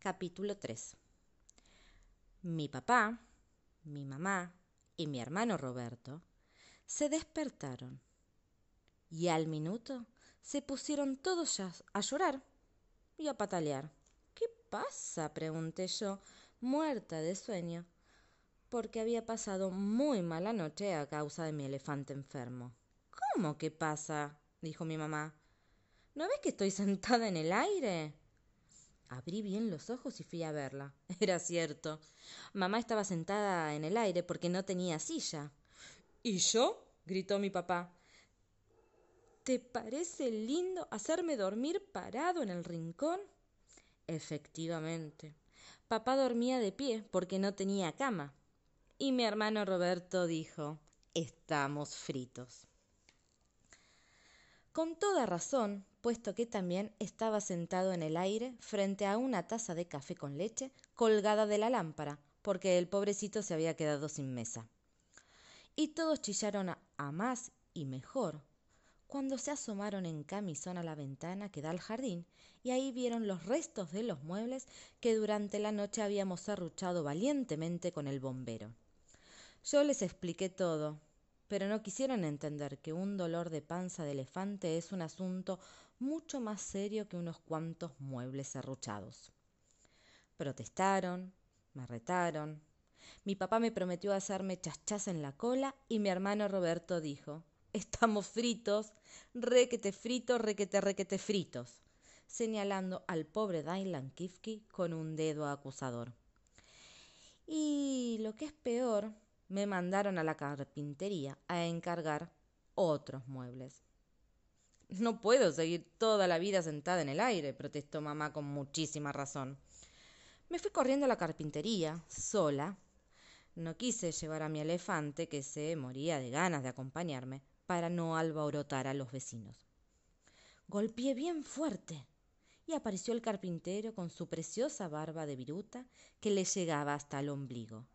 Capítulo 3 Mi papá, mi mamá y mi hermano Roberto se despertaron y al minuto se pusieron todos a llorar y a patalear. ¿Qué pasa? pregunté yo, muerta de sueño, porque había pasado muy mala noche a causa de mi elefante enfermo. ¿Cómo qué pasa? dijo mi mamá. ¿No ves que estoy sentada en el aire? Abrí bien los ojos y fui a verla. Era cierto. Mamá estaba sentada en el aire porque no tenía silla. ¿Y yo? gritó mi papá. ¿Te parece lindo hacerme dormir parado en el rincón? Efectivamente. Papá dormía de pie porque no tenía cama. Y mi hermano Roberto dijo, estamos fritos. Con toda razón, puesto que también estaba sentado en el aire frente a una taza de café con leche colgada de la lámpara, porque el pobrecito se había quedado sin mesa. Y todos chillaron a, más y mejor cuando se asomaron en camisón a la ventana que da al jardín, y ahí vieron los restos de los muebles que durante la noche habíamos arruchado valientemente con el bombero. Yo les expliqué todo, pero no quisieron entender que un dolor de panza de elefante es un asunto mucho más serio que unos cuantos muebles serruchados. Protestaron, me retaron. Mi papá me prometió hacerme chachas en la cola y mi hermano Roberto dijo Estamos fritos, requete fritos, requete requete fritos, señalando al pobre Dylan Kifke con un dedo acusador. Y lo que es peor, me mandaron a la carpintería a encargar otros muebles. No puedo seguir toda la vida sentada en el aire, protestó mamá con muchísima razón. Me fui corriendo a la carpintería, sola. No quise llevar a mi elefante, que se moría de ganas de acompañarme, para no alborotar a los vecinos. Golpeé bien fuerte y apareció el carpintero con su preciosa barba de viruta que le llegaba hasta el ombligo.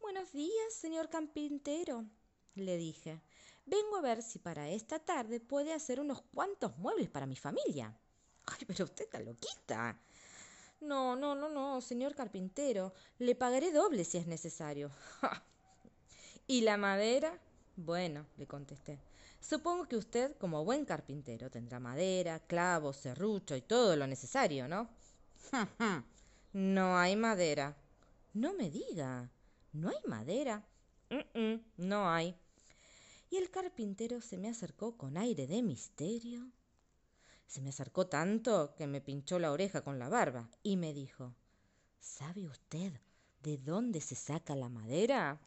Buenos días, señor carpintero, le dije. Vengo a ver si para esta tarde puede hacer unos cuantos muebles para mi familia. Ay, pero usted está loquita. No, no, no, no, señor carpintero. Le pagaré doble si es necesario. ¿Y la madera? Bueno, le contesté. Supongo que usted, como buen carpintero, tendrá madera, clavos, serrucho y todo lo necesario, ¿no? no hay madera. No me diga. ¿No hay madera? no hay. Y el carpintero se me acercó con aire de misterio. Se me acercó tanto que me pinchó la oreja con la barba y me dijo ¿Sabe usted de dónde se saca la madera?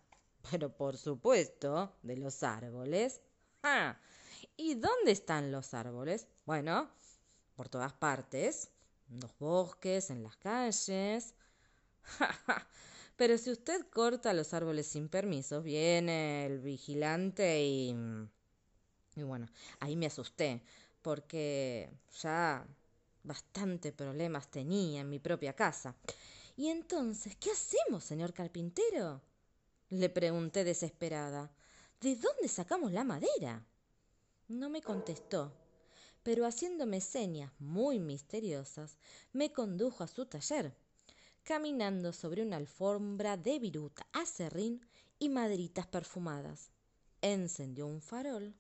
Pero por supuesto, de los árboles. Ah, ¿y dónde están los árboles? Bueno, por todas partes, en los bosques, en las calles. Pero si usted corta los árboles sin permiso, viene el vigilante y... Y bueno, ahí me asusté, porque ya bastante problemas tenía en mi propia casa. Y entonces, ¿qué hacemos, señor carpintero? Le pregunté desesperada. ¿De dónde sacamos la madera? No me contestó, pero haciéndome señas muy misteriosas, me condujo a su taller caminando sobre una alfombra de viruta, acerrín y maderitas perfumadas. Encendió un farol,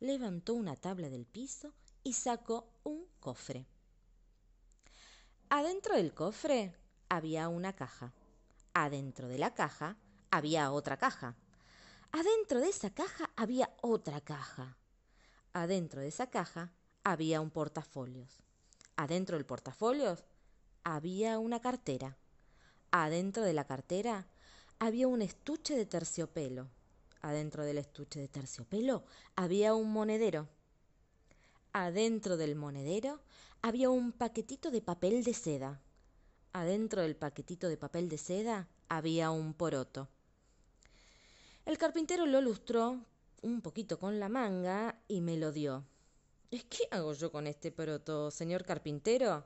levantó una tabla del piso y sacó un cofre. Adentro del cofre había una caja. Adentro de la caja había otra caja. Adentro de esa caja había otra caja. Adentro de esa caja había un portafolios. Adentro del portafolios había una cartera. Adentro de la cartera había un estuche de terciopelo. Adentro del estuche de terciopelo había un monedero. Adentro del monedero había un paquetito de papel de seda. Adentro del paquetito de papel de seda había un poroto. El carpintero lo lustró un poquito con la manga y me lo dio. ¿Qué hago yo con este poroto, señor carpintero?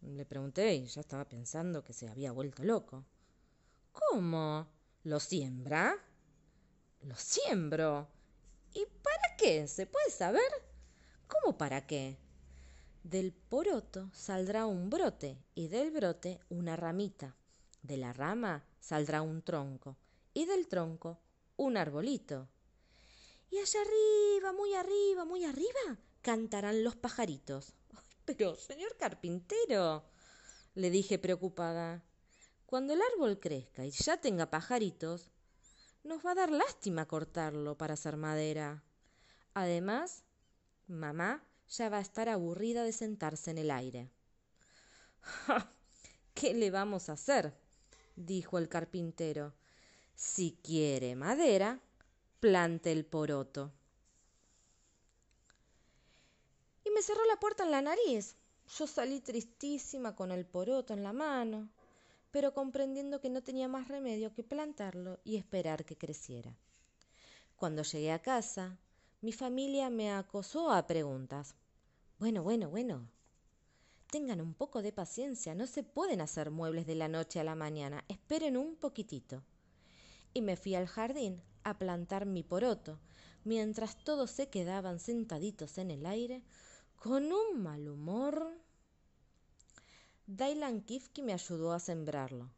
Le pregunté y ya estaba pensando que se había vuelto loco. ¿Cómo? ¿Lo siembra? Lo siembro. ¿Y para qué? ¿Se puede saber? ¿Cómo para qué? Del poroto saldrá un brote y del brote una ramita. De la rama saldrá un tronco y del tronco un arbolito. Y allá arriba, muy arriba, muy arriba, cantarán los pajaritos. Pero, señor carpintero, le dije preocupada, cuando el árbol crezca y ya tenga pajaritos, nos va a dar lástima cortarlo para hacer madera. Además, mamá ya va a estar aburrida de sentarse en el aire. ¿Qué le vamos a hacer? dijo el carpintero. Si quiere madera, plante el poroto. Y me cerró la puerta en la nariz. Yo salí tristísima con el poroto en la mano pero comprendiendo que no tenía más remedio que plantarlo y esperar que creciera. Cuando llegué a casa, mi familia me acosó a preguntas. Bueno, bueno, bueno. Tengan un poco de paciencia, no se pueden hacer muebles de la noche a la mañana, esperen un poquitito. Y me fui al jardín a plantar mi poroto, mientras todos se quedaban sentaditos en el aire, con un mal humor. Dailan Kifki me ayudó a sembrarlo,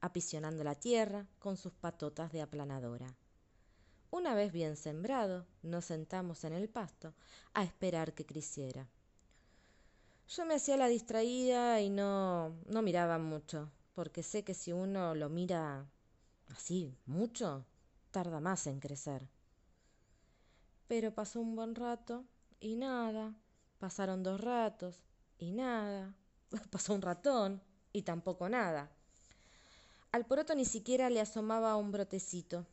apisionando la tierra con sus patotas de aplanadora. Una vez bien sembrado, nos sentamos en el pasto a esperar que creciera. Yo me hacía la distraída y no, no miraba mucho, porque sé que si uno lo mira así mucho, tarda más en crecer. Pero pasó un buen rato y nada, pasaron dos ratos y nada, pasó un ratón y tampoco nada. Al poroto ni siquiera le asomaba un brotecito.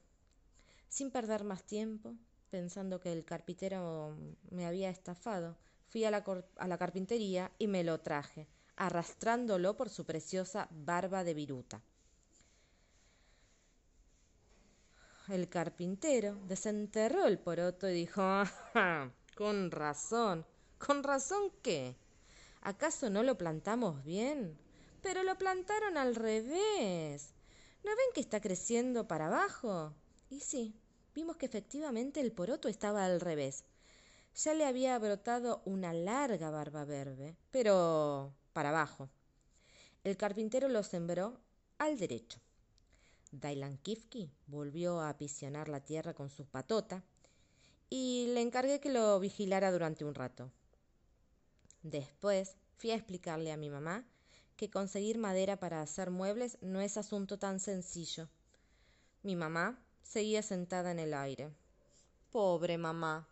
Sin perder más tiempo, pensando que el carpintero me había estafado, fui a la, carpintería y me lo traje, arrastrándolo por su preciosa barba de viruta. El carpintero desenterró el poroto y dijo, ah, con razón. ¿Con razón qué? ¿Acaso no lo plantamos bien? Pero lo plantaron al revés. ¿No ven que está creciendo para abajo? Y sí, vimos que efectivamente el poroto estaba al revés. Ya le había brotado una larga barba verde, pero para abajo. El carpintero lo sembró al derecho. Dailan Kifki volvió a apisionar la tierra con su patota y le encargué que lo vigilara durante un rato. Después fui a explicarle a mi mamá que conseguir madera para hacer muebles no es asunto tan sencillo. Mi mamá seguía sentada en el aire. Pobre mamá.